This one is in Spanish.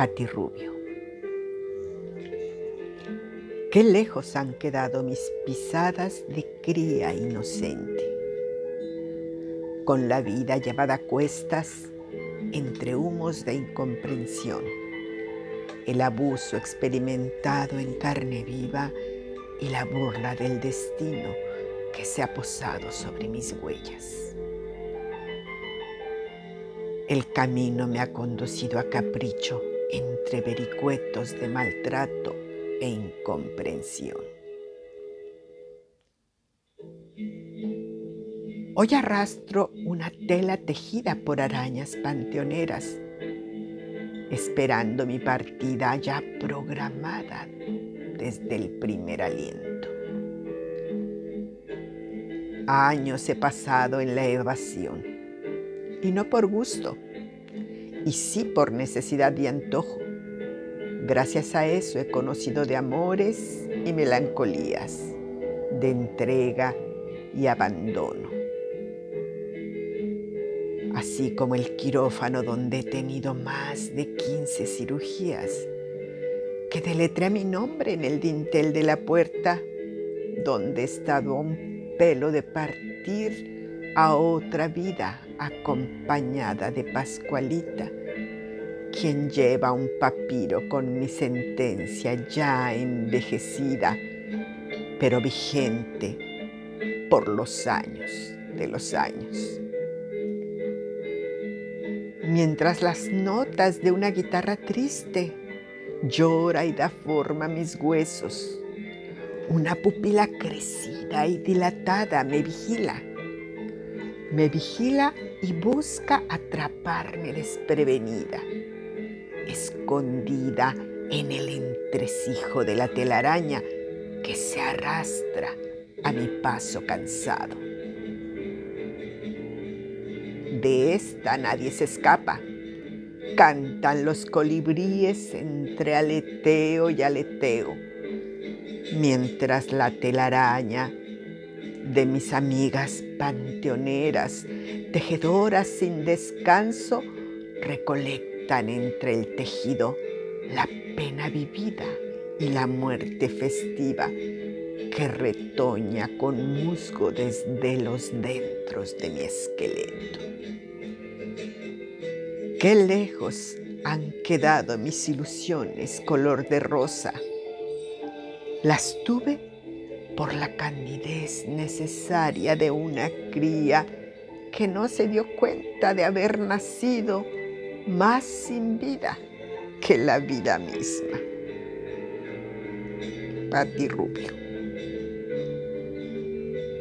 Pati Rubio. Qué lejos han quedado mis pisadas de cría inocente, con la vida llevada a cuestas entre humos de incomprensión, el abuso experimentado en carne viva y la burla del destino que se ha posado sobre mis huellas. El camino me ha conducido a capricho entre vericuetos de maltrato e incomprensión. Hoy arrastro una tela tejida por arañas panteoneras, esperando mi partida ya programada desde el primer aliento. Años he pasado en la evasión, y no por gusto, y sí por necesidad y antojo. Gracias a eso he conocido de amores y melancolías, de entrega y abandono. Así como el quirófano donde he tenido más de 15 cirugías, que deletré mi nombre en el dintel de la puerta, donde he estado a un pelo de partir a otra vida acompañada de Pascualita, quien lleva un papiro con mi sentencia ya envejecida, pero vigente por los años de los años. Mientras las notas de una guitarra triste llora y da forma a mis huesos. Una pupila crecida y dilatada me vigila. Me vigila y busca atraparme desprevenida, escondida en el entresijo de la telaraña que se arrastra a mi paso cansado. De esta nadie se escapa cantan los colibríes entre aleteo y aleteo, mientras la telaraña de mis amigas panteoneras, tejedoras sin descanso, recolectan entre el tejido la pena vivida y la muerte festiva que retoña con musgo desde los dentros de mi esqueleto. Qué lejos han quedado mis ilusiones color de rosa. Las tuve por la candidez necesaria de una cría que no se dio cuenta de haber nacido más sin vida que la vida misma. Pati Rubio.